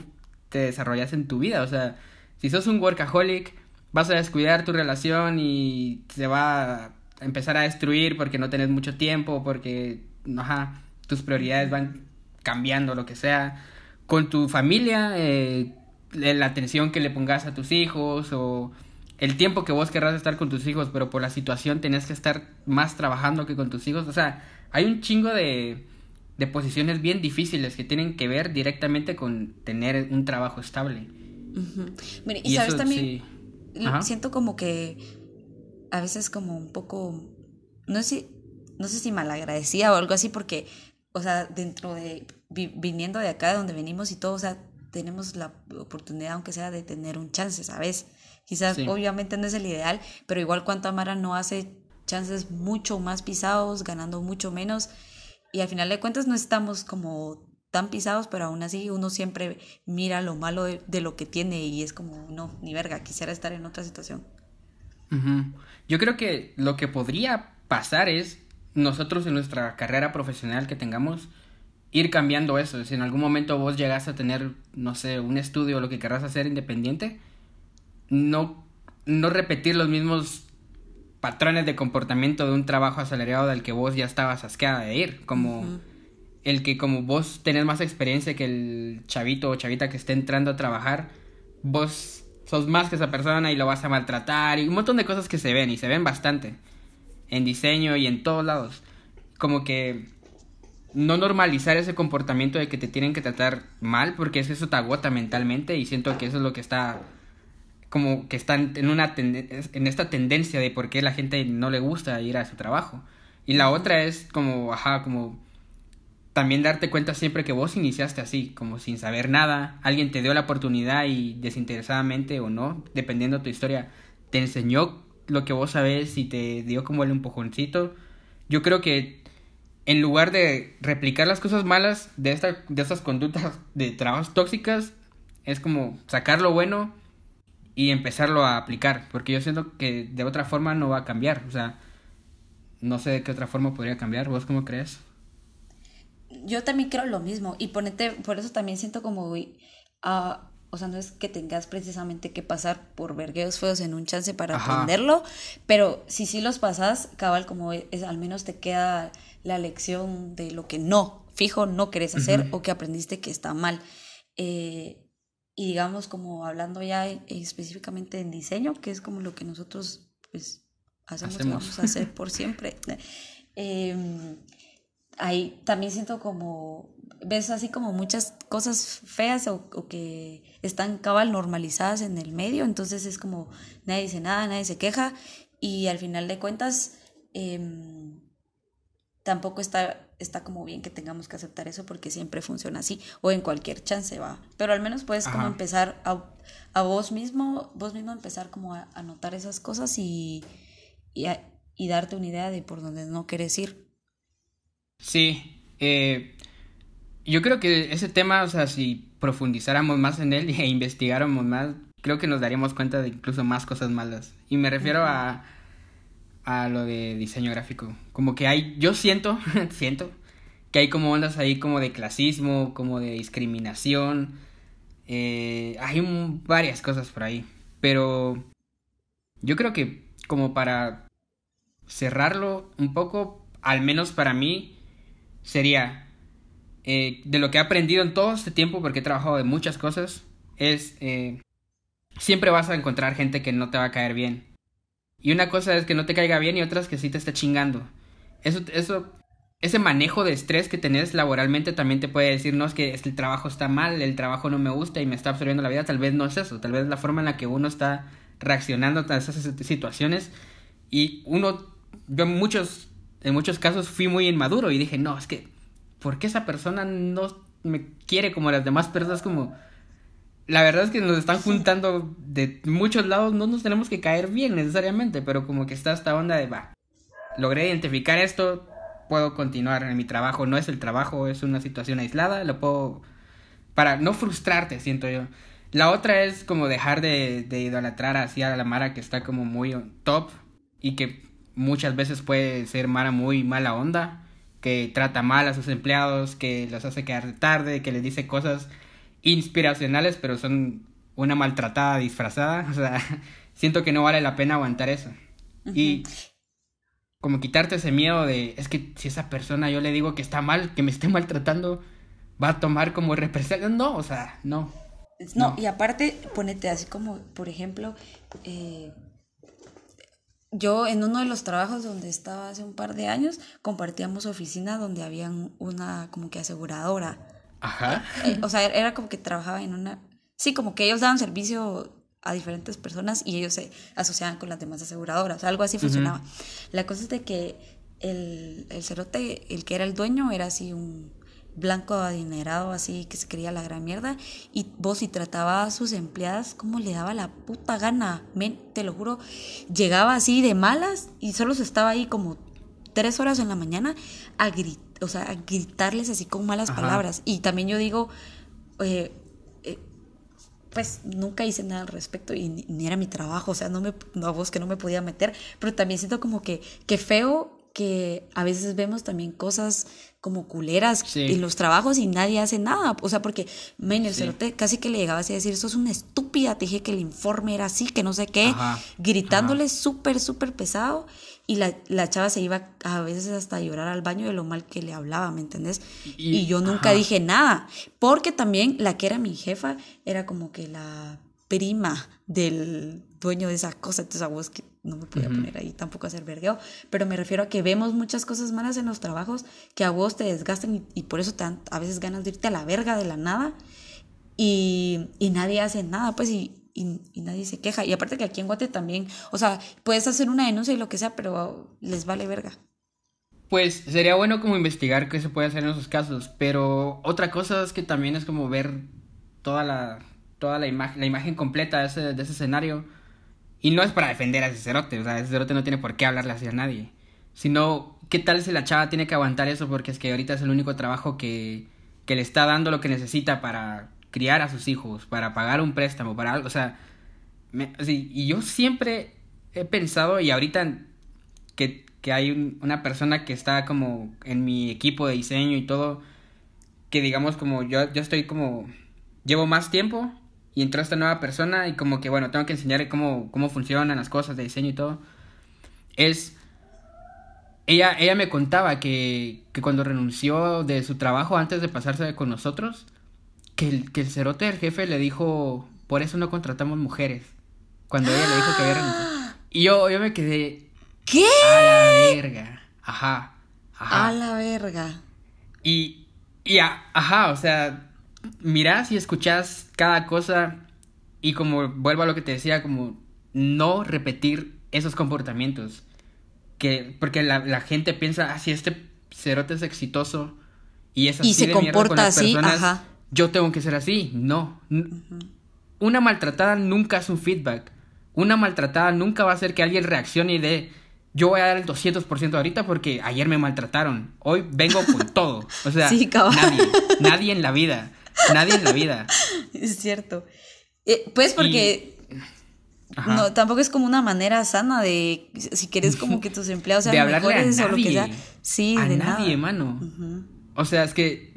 te desarrollas en tu vida. O sea, si sos un workaholic, vas a descuidar tu relación y se va a empezar a destruir porque no tenés mucho tiempo, porque ajá, tus prioridades van cambiando, lo que sea. Con tu familia, eh, la atención que le pongas a tus hijos o el tiempo que vos querrás estar con tus hijos, pero por la situación tenés que estar más trabajando que con tus hijos. O sea, hay un chingo de, de posiciones bien difíciles que tienen que ver directamente con tener un trabajo estable. y, sabes también, siento como que a veces como un poco, no sé si, no sé si malagradecida o algo así, porque, o sea, dentro de, viniendo de acá, de donde venimos y todo, o sea, tenemos la oportunidad, aunque sea, de tener un chance, ¿sabes? Quizás obviamente no es el ideal, pero igual cuanto Amara no hace chances mucho más pisados, ganando mucho menos, y al final de cuentas no estamos como tan pisados, pero aún así uno siempre mira lo malo de, lo que tiene y es como, no, ni verga, quisiera estar en otra situación. Yo creo que lo que podría pasar es nosotros en nuestra carrera profesional que tengamos, ir cambiando eso. Si en algún momento vos llegas a tener, no sé, un estudio o lo que querrás hacer independiente, no, no repetir los mismos patrones de comportamiento de un trabajo asalariado del que vos ya estabas asqueada de ir, como el que como vos tenés más experiencia que el chavito o chavita que esté entrando a trabajar, vos sos más que esa persona y lo vas a maltratar y un montón de cosas que se ven y se ven bastante en diseño y en todos lados. Como que no normalizar ese comportamiento de que te tienen que tratar mal porque eso te agota mentalmente y siento que eso es lo que está como que están en una en esta tendencia de por qué la gente no le gusta ir a su trabajo. Y la otra es como, ajá, como también darte cuenta siempre que vos iniciaste así, como sin saber nada, alguien te dio la oportunidad y desinteresadamente o no, dependiendo de tu historia, te enseñó lo que vos sabés y te dio como el empujoncito. Yo creo que en lugar de replicar las cosas malas de, esta, de estas conductas de trabajos tóxicas, es como sacar lo bueno y empezarlo a aplicar, porque yo siento que de otra forma no va a cambiar, o sea, no sé de qué otra forma podría cambiar, ¿vos cómo crees? Yo también creo lo mismo y ponete, por eso también siento como, uh, o sea, no es que tengas precisamente que pasar por vergueos feos en un chance para aprenderlo, pero si sí los pasas, cabal, como es, al menos te queda la lección de lo que no, fijo, no querés hacer o que aprendiste que está mal. Eh, y digamos como hablando ya específicamente en diseño, que es como lo que nosotros pues hacemos, y vamos a hacer por siempre. Em, ahí también siento como, ves así como muchas cosas feas o, que están cabal normalizadas en el medio, entonces es como nadie dice nada, nadie se queja y al final de cuentas em, tampoco está está como bien que tengamos que aceptar eso porque siempre funciona así o en cualquier chance va. Pero al menos puedes como empezar a, a, vos mismo, vos mismo empezar como a, notar esas cosas y, y, y, darte una idea de por dónde no quieres ir. Sí, eh, yo creo que ese tema, o sea, si profundizáramos más en él e investigáramos más, creo que nos daríamos cuenta de incluso más cosas malas. Y me refiero a a lo de diseño gráfico. Como que hay, yo siento, siento que hay como ondas ahí como de clasismo, como de discriminación. Eh, hay varias cosas por ahí. Pero yo creo que como para cerrarlo un poco, al menos para mí, sería eh, de lo que he aprendido en todo este tiempo, porque he trabajado de muchas cosas, es eh, siempre vas a encontrar gente que no te va a caer bien. Y una cosa es que no te caiga bien y otra es que sí te está chingando. Eso, eso, ese manejo de estrés que tenés laboralmente también te puede decir, no, es que, el trabajo está mal, el trabajo no me gusta y me está absorbiendo la vida. Tal vez no es eso, tal vez la forma en la que uno está reaccionando a esas situaciones. Y uno, yo muchos, en muchos casos fui muy inmaduro y dije, no, es que, ¿por qué esa persona no me quiere como las demás personas? Como la verdad es que nos están juntando de muchos lados, no nos tenemos que caer bien necesariamente, pero como que está esta onda de, va, logré identificar esto, puedo continuar en mi trabajo, no es el trabajo, es una situación aislada, lo puedo, para no frustrarte, siento yo. La otra es como dejar de, de idolatrar así a la Mara que está como muy top y que muchas veces puede ser Mara muy mala onda, que trata mal a sus empleados, que los hace quedar tarde, que les dice cosas inspiracionales, pero son una maltratada disfrazada. O sea, siento que no vale la pena aguantar eso. Y como quitarte ese miedo de, es que si esa persona yo le digo que está mal, que me esté maltratando, va a tomar como represalia. No, o sea, no. No, y aparte, ponete así como, por ejemplo, eh, yo en uno de los trabajos donde estaba hace un par de años, compartíamos oficina donde había una como que aseguradora. Ajá. Eh, o sea, era como que trabajaba en una... Sí, como que ellos daban servicio a diferentes personas y ellos se asociaban con las demás aseguradoras. Algo así funcionaba. La cosa es de que el, el cerote, el que era el dueño, era así un blanco adinerado, así que se creía la gran mierda. Y vos, si trataba a sus empleadas, como le daba la puta gana. Men, te lo juro, llegaba así de malas y solo se estaba ahí como tres horas en la mañana a, o sea, a gritarles así con malas palabras. Y también yo digo, eh, eh, pues nunca hice nada al respecto y ni, era mi trabajo, o sea, no me, a vos que no me podía meter, pero también siento como que, que feo que a veces vemos también cosas como culeras en los trabajos y nadie hace nada. O sea, porque, men, el cerote casi que le llegaba así a decir, eso es una estúpida, te dije que el informe era así, que no sé qué, gritándole súper, súper pesado. Y la, la, chava se iba a veces hasta a llorar al baño de lo mal que le hablaba, ¿me entendés? Y, yo nunca dije nada, porque también la que era mi jefa era como que la prima del dueño de esa cosa, entonces a vos que no me podía poner ahí tampoco a hacer vergueo, pero me refiero a que vemos muchas cosas malas en los trabajos que a vos te desgastan y, por eso te dan a veces ganas de irte a la verga de la nada y, y nadie hace nada, pues y, y, nadie se queja. Y aparte que aquí en Guate también, o sea, puedes hacer una denuncia y lo que sea, pero les vale verga. Pues sería bueno como investigar qué se puede hacer en esos casos, pero otra cosa es que también es como ver toda la, toda la, imagen la imagen completa de ese, de ese escenario y no es para defender a ese cerote, o sea, ese cerote no tiene por qué hablarle así a nadie. Sino, ¿qué tal si la chava tiene que aguantar eso? Porque es que ahorita es el único trabajo que, que le está dando lo que necesita para criar a sus hijos, para pagar un préstamo, para algo. O sea, y yo siempre he pensado, y ahorita que, que hay una persona que está como en mi equipo de diseño y todo, que digamos como yo, yo estoy como, llevo más tiempo y entró esta nueva persona y como que, bueno, tengo que enseñarle cómo, cómo funcionan las cosas de diseño y todo. Es... Ella, ella me contaba que, que cuando renunció de su trabajo antes de pasarse con nosotros, que el, que el cerote del jefe le dijo, por eso no contratamos mujeres. Cuando ella le dijo que había renunciado. Y yo, yo me quedé... ¿Qué? A la verga. Ajá. Ajá. A la verga. Y, y ajá, o sea, mirás y escuchás cada cosa y como vuelvo a lo que te decía, como no repetir esos comportamientos. Que, porque la, gente piensa, ah, si este cerote es exitoso y es así se comporta así, personas, yo tengo que ser así. No. Una maltratada nunca es un feedback. Una maltratada nunca va a hacer que alguien reaccione y de yo voy a dar el 200% ahorita porque ayer me maltrataron. Hoy vengo con todo. O sea, nadie, nadie en la vida. Nadie en la vida. Es cierto. Eh, pues porque no, tampoco es como una manera sana de si quieres como que tus empleados sean mejores o lo que sea. Sí, a nadie, mano. O sea, es que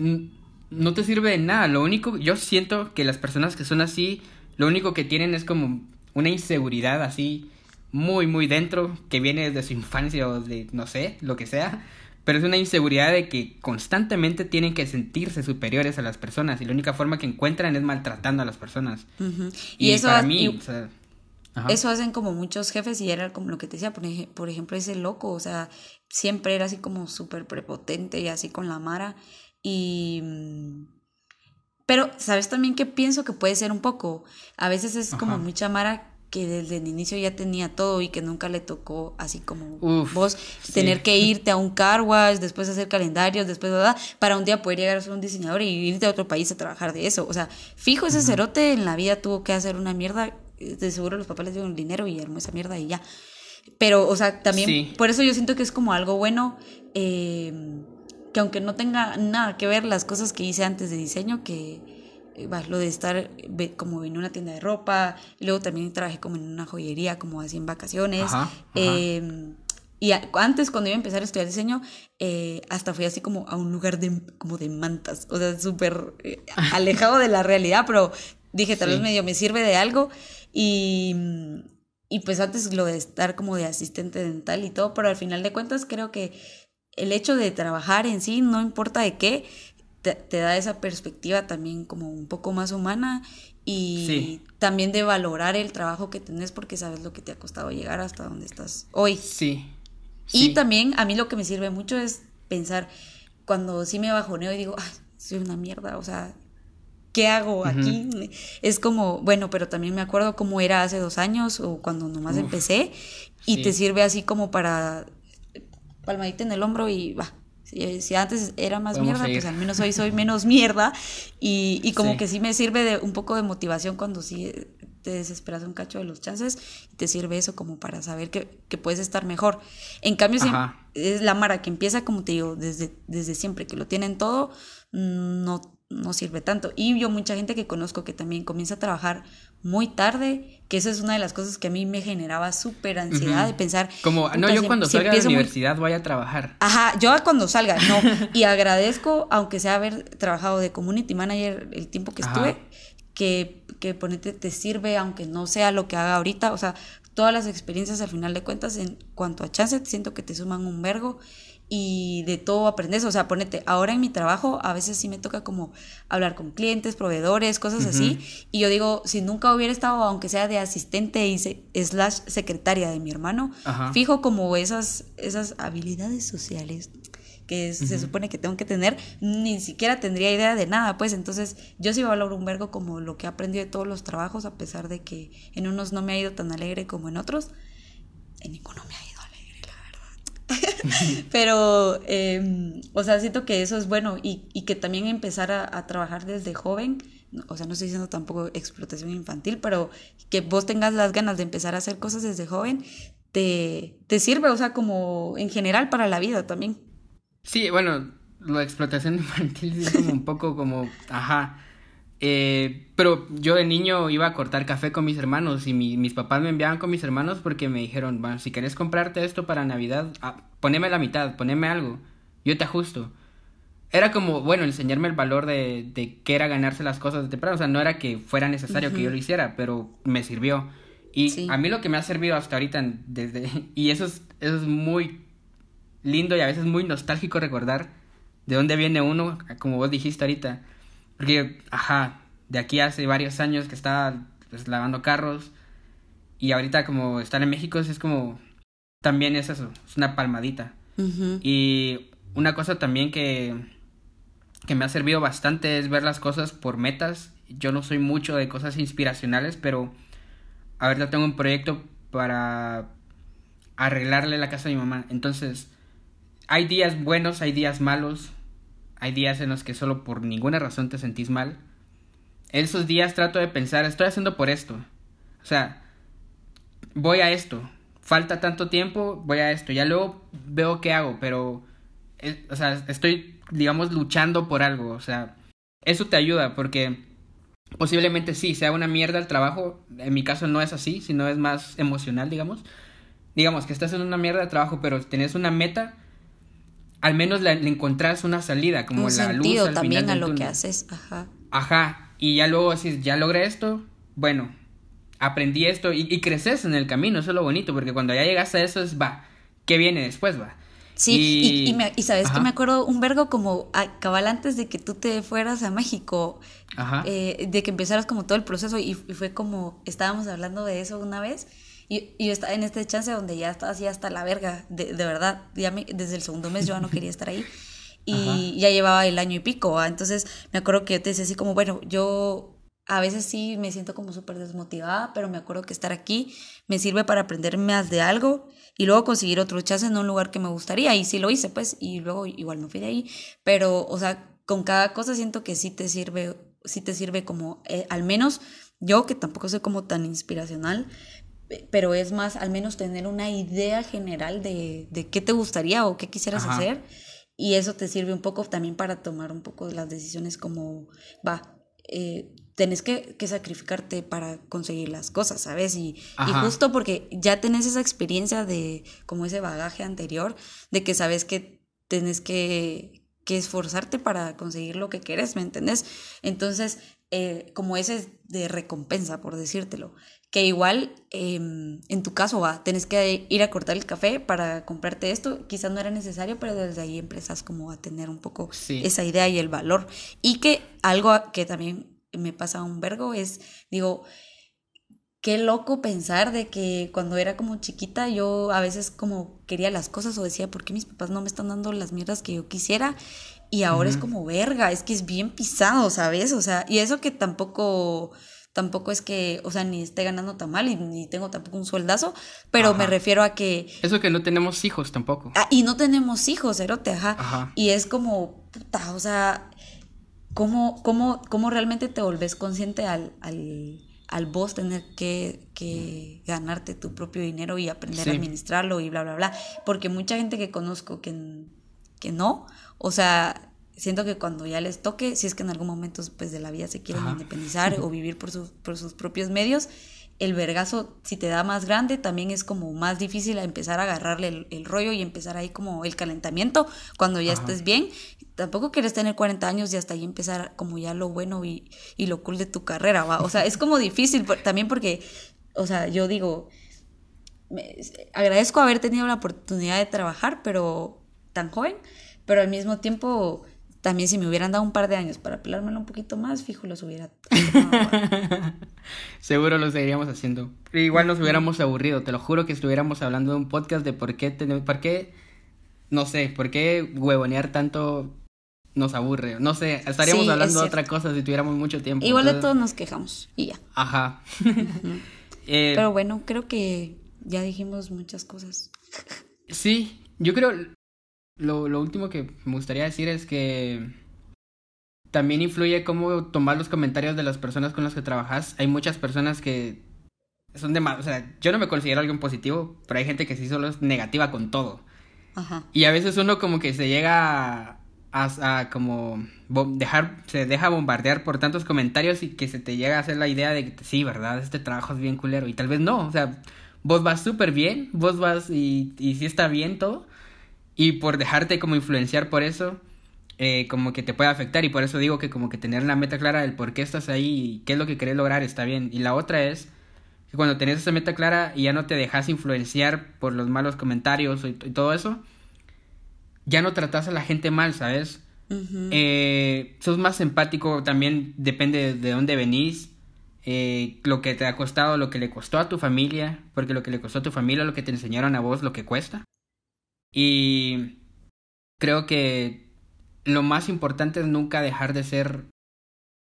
no te sirve de nada. Lo único, yo siento que las personas que son así, lo único que tienen es como una inseguridad así muy, muy dentro, que viene desde su infancia o de, no sé, lo que sea pero es una inseguridad de que constantemente tienen que sentirse superiores a las personas y la única forma que encuentran es maltratando a las personas. Y, eso para mí, eso hacen como muchos jefes y era como lo que te decía, por, por ejemplo, ese loco, o sea, siempre era así como súper prepotente y así con la mara y... Mm, pero, ¿sabes también que pienso que puede ser un poco? A veces es como mucha mara que desde el inicio ya tenía todo y que nunca le tocó, así como vos, tener que irte a un car wash, después hacer calendarios, después, ¿verdad? Para un día poder llegar a ser un diseñador y irte a otro país a trabajar de eso. O sea, fijo, ese cerote en la vida tuvo que hacer una mierda. De seguro los papás le dieron dinero y armó esa mierda y ya. Pero, o sea, también, por eso yo siento que es como algo bueno. Eh, que aunque no tenga nada que ver las cosas que hice antes de diseño, que, lo de estar como en una tienda de ropa, y luego también trabajé como en una joyería, como así en vacaciones. Em, y antes, cuando iba a empezar a estudiar diseño, eh, hasta fui así como a un lugar de, como de mantas, o sea, súper eh, alejado de la realidad, pero dije, tal vez medio me sirve de algo. Y, y pues antes lo de estar como de asistente dental y todo, pero al final de cuentas creo que el hecho de trabajar en sí, no importa de qué, te, da esa perspectiva también como un poco más humana y también de valorar el trabajo que tenés porque sabes lo que te ha costado llegar hasta donde estás hoy. Sí. Y también a mí lo que me sirve mucho es pensar cuando sí me bajoneo y digo, ay, soy una mierda, o sea, ¿qué hago aquí? Es como, bueno, pero también me acuerdo cómo era hace dos años o cuando nomás empecé y te sirve así como para palmadita en el hombro y va, si, antes era más mierda, pues al menos hoy soy menos mierda. Y, y como que sí me sirve de un poco de motivación cuando sí te desesperas un cacho de los chances y te sirve eso como para saber que, que puedes estar mejor. En cambio, si es la Mara que empieza, como te digo, desde, desde siempre, que lo tienen todo, no no sirve tanto. Y yo mucha gente que conozco que también comienza a trabajar muy tarde, que eso es una de las cosas que a mí me generaba súper ansiedad de pensar. Como, no, yo cuando salga de la universidad voy a trabajar. Ajá, yo cuando salga, no. y agradezco, aunque sea haber trabajado de community manager el tiempo que estuve, que, que ponete te sirve, aunque no sea lo que haga ahorita. O sea, todas las experiencias al final de cuentas, en cuanto a chance, siento que te suman un vergo y de todo aprendes. O sea, ponete, ahora en mi trabajo a veces sí me toca como hablar con clientes, proveedores, cosas así. Y yo digo, si nunca hubiera estado, aunque sea de asistente y slash secretaria de mi hermano, fijo como esas, esas habilidades sociales que se supone que tengo que tener, ni siquiera tendría idea de nada, pues entonces yo sí valoro un vergo como lo que he aprendido de todos los trabajos, a pesar de que en unos no me ha ido tan alegre como en otros, en ninguno me ha ido Pero, em, o sea, siento que eso es bueno y, y que también empezar a, trabajar desde joven, o sea, no estoy diciendo tampoco explotación infantil, pero que vos tengas las ganas de empezar a hacer cosas desde joven, te, te sirve, o sea, como en general para la vida también. Sí, bueno, la explotación infantil es como un poco como, ajá, eh, pero yo de niño iba a cortar café con mis hermanos y mis papás me enviaban con mis hermanos porque me dijeron, bueno, si querés comprarte esto para Navidad, ah, poneme la mitad, poneme algo, yo te ajusto. Era como, bueno, enseñarme el valor de, de qué era ganarse las cosas de temprano. O sea, no era que fuera necesario que yo lo hiciera, pero me sirvió. Y a mí lo que me ha servido hasta ahorita, desde, y eso es, eso es muy lindo y a veces muy nostálgico recordar de dónde viene uno, como vos dijiste ahorita porque, ajá, de aquí hace varios años que estaba pues, lavando carros y ahorita como estar en México es como, también es eso, es una palmadita. Y una cosa también que, que me ha servido bastante es ver las cosas por metas. Yo no soy mucho de cosas inspiracionales, pero ahorita tengo un proyecto para arreglarle la casa a mi mamá. Entonces, hay días buenos, hay días malos, hay días en los que solo por ninguna razón te sentís mal. En esos días trato de pensar, estoy haciendo por esto. O sea, voy a esto. Falta tanto tiempo, voy a esto. Ya luego veo qué hago, pero, eh, o sea, estoy, digamos, luchando por algo. O sea, eso te ayuda porque posiblemente sí, sea una mierda el trabajo. En mi caso no es así, sino es más emocional, digamos. Digamos que estás en una mierda de trabajo, pero tienes una meta al menos le, encontrás una salida, como Un la sentido luz también a lo que haces, ajá. Ajá, y ya luego decís, ya logré esto, bueno, aprendí esto y, creces en el camino, eso es lo bonito, porque cuando ya llegas a eso es, va, ¿qué viene después, va? Sí, y, y, sabes que me acuerdo un vergo como a, cabal antes de que tú te fueras a México, Ajá. Eh, de que empezaras como todo el proceso y, fue como, estábamos hablando de eso una vez y, yo estaba en este chance donde ya estaba así hasta la verga, de, de verdad. Ya desde el segundo mes yo no quería estar ahí. Y ya llevaba el año y pico. Entonces me acuerdo que yo te decía así como, bueno, yo a veces sí me siento como súper desmotivada, pero me acuerdo que estar aquí me sirve para aprender más de algo y luego conseguir otro chance en un lugar que me gustaría. Y sí lo hice, pues, y luego igual no fui de ahí. Pero, o sea, con cada cosa siento que sí te sirve, sí te sirve como, eh, al menos yo que tampoco soy como tan inspiracional, pero es más al menos tener una idea general de, de qué te gustaría o qué quisieras hacer y eso te sirve un poco también para tomar un poco las decisiones como, va, eh, tenés que, que, sacrificarte para conseguir las cosas, ¿sabes? Y, y, justo porque ya tenés esa experiencia de como ese bagaje anterior, de que sabes que tenés que, que esforzarte para conseguir lo que quieres, ¿me entendés? Entonces, eh, como ese de recompensa, por decírtelo. Que igual, em, en tu caso, va, tenés que ir a cortar el café para comprarte esto. Quizás no era necesario, pero desde ahí empiezas como a tener un poco esa idea y el valor. Y que algo que también me pasa un vergo es, digo, qué loco pensar de que cuando era como chiquita yo a veces como quería las cosas o decía, ¿por qué mis papás no me están dando las mierdas que yo quisiera? Y ahora es como verga, es que es bien pisado, ¿sabes? O sea, y eso que tampoco tampoco es que, o sea, ni esté ganando tan mal y ni tengo tampoco un sueldazo, pero me refiero a que... Eso que no tenemos hijos tampoco. Ah, y no tenemos hijos, erote, ajá. ajá. Y es como, puta, o sea, ¿cómo, cómo, cómo realmente te volvés consciente al, al al vos tener que, ganarte tu propio dinero y aprender a administrarlo y bla, bla, bla. Porque mucha gente que conozco que, que no, o sea, siento que cuando ya les toque, si es que en algún momento pues, de la vida se quieren independizar o vivir por, por sus propios medios, el vergazo, si te da más grande, también es como más difícil empezar a agarrarle el, rollo y empezar ahí como el calentamiento cuando ya estés bien. Tampoco quieres tener 40 años y hasta ahí empezar como ya lo bueno y, lo cool de tu carrera, ¿va? O sea, es como difícil también porque, o sea, yo digo, agradezco haber tenido la oportunidad de trabajar, pero tan joven, pero al mismo tiempo también si me hubieran dado un par de años para pelármelo un poquito más, fijo, los hubiera... Seguro lo seguiríamos haciendo. Igual nos hubiéramos aburrido, te lo juro que estuviéramos hablando de un podcast de por qué, tenemos, por qué, no sé, por qué huevonear tanto nos aburre. No sé, estaríamos hablando de otra cosa si tuviéramos mucho tiempo. Igual de todos nos quejamos y ya. Ajá. Eh, Pero bueno, creo que ya dijimos muchas cosas. Sí, yo creo, lo, lo último que me gustaría decir es que también influye cómo tomar los comentarios de las personas con las que trabajas. Hay muchas personas que son de más, o sea, yo no me considero alguien positivo, pero hay gente que sí solo es negativa con todo. Ajá. Y a veces uno como que se llega a, a, como dejar, se deja bombardear por tantos comentarios y que se te llega a hacer la idea de que sí, ¿verdad? Este trabajo es bien culero. Y tal vez no, o sea, vos vas súper bien, vos vas y, y sí está bien todo, y por dejarte como influenciar por eso, eh, como que te puede afectar y por eso digo que como que tener la meta clara del por qué estás ahí y qué es lo que querés lograr está bien. Y la otra es que cuando tenés esa meta clara y ya no te dejas influenciar por los malos comentarios y, todo eso, ya no tratas a la gente mal, ¿sabes? eh, sos más empático, también depende de dónde venís, eh, lo que te ha costado, lo que le costó a tu familia, porque lo que le costó a tu familia, lo que te enseñaron a vos, lo que cuesta. Y creo que lo más importante es nunca dejar de ser,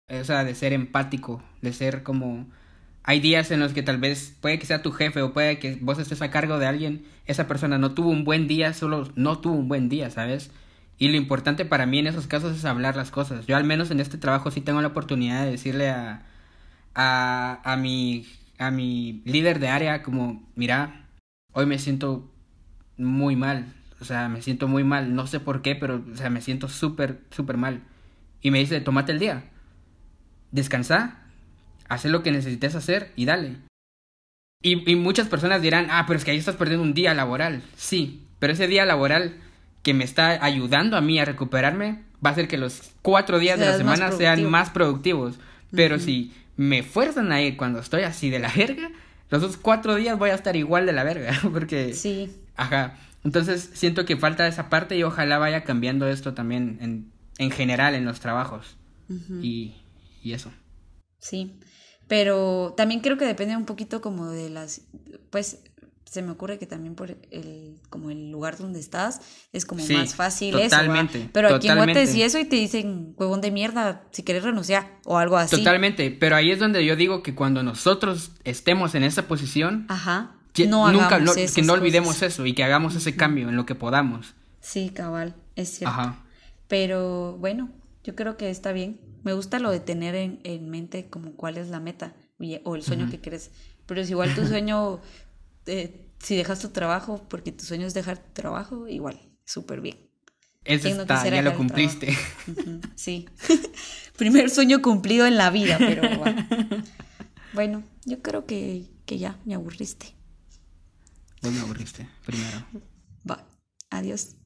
o sea, de ser empático, de ser como... Hay días en los que tal vez puede que sea tu jefe o puede que vos estés a cargo de alguien, esa persona no tuvo un buen día, solo no tuvo un buen día, ¿sabes? Y lo importante para mí en esos casos es hablar las cosas. Yo al menos en este trabajo sí tengo la oportunidad de decirle a, a, a, mi, a mi líder de área como, mira, hoy me siento muy mal. O sea, me siento muy mal. No sé por qué, pero, o sea, me siento súper, súper mal. Y me dice, tomate el día. Descansa. Haz lo que necesites hacer y dale. Y, y muchas personas dirán, ah, pero es que ahí estás perdiendo un día laboral. Sí, pero ese día laboral que me está ayudando a mí a recuperarme va a hacer que los cuatro días de la semana sean más productivos. Pero si me fuerzan a ir cuando estoy así de la verga, los otros cuatro días voy a estar igual de la verga. Porque. Sí. Ajá. Entonces siento que falta esa parte y ojalá vaya cambiando esto también en, en general en los trabajos. y, y eso. Sí. Pero también creo que depende un poquito como de las. Pues se me ocurre que también por el como el lugar donde estás es como más fácil totalmente, eso. Pero aquí en Guates y eso y te dicen huevón de mierda si quieres renunciar o algo así. Totalmente, pero ahí es donde yo digo que cuando nosotros estemos en esa posición, Ajá. No nunca que no olvidemos eso y que hagamos ese cambio en lo que podamos. Sí, cabal, es cierto. Ajá. Pero bueno, yo creo que está bien. Me gusta lo de tener en, en mente como cuál es la meta o el sueño que quieres. Pero es igual tu sueño eh, si dejas tu trabajo, porque tu sueño es dejar tu trabajo, igual, súper bien. Eso está, ya lo cumpliste. sí. Primer sueño cumplido en la vida, pero bueno. bueno, yo creo que, que ya me aburriste. Vos me aburriste, primero. Va, adiós.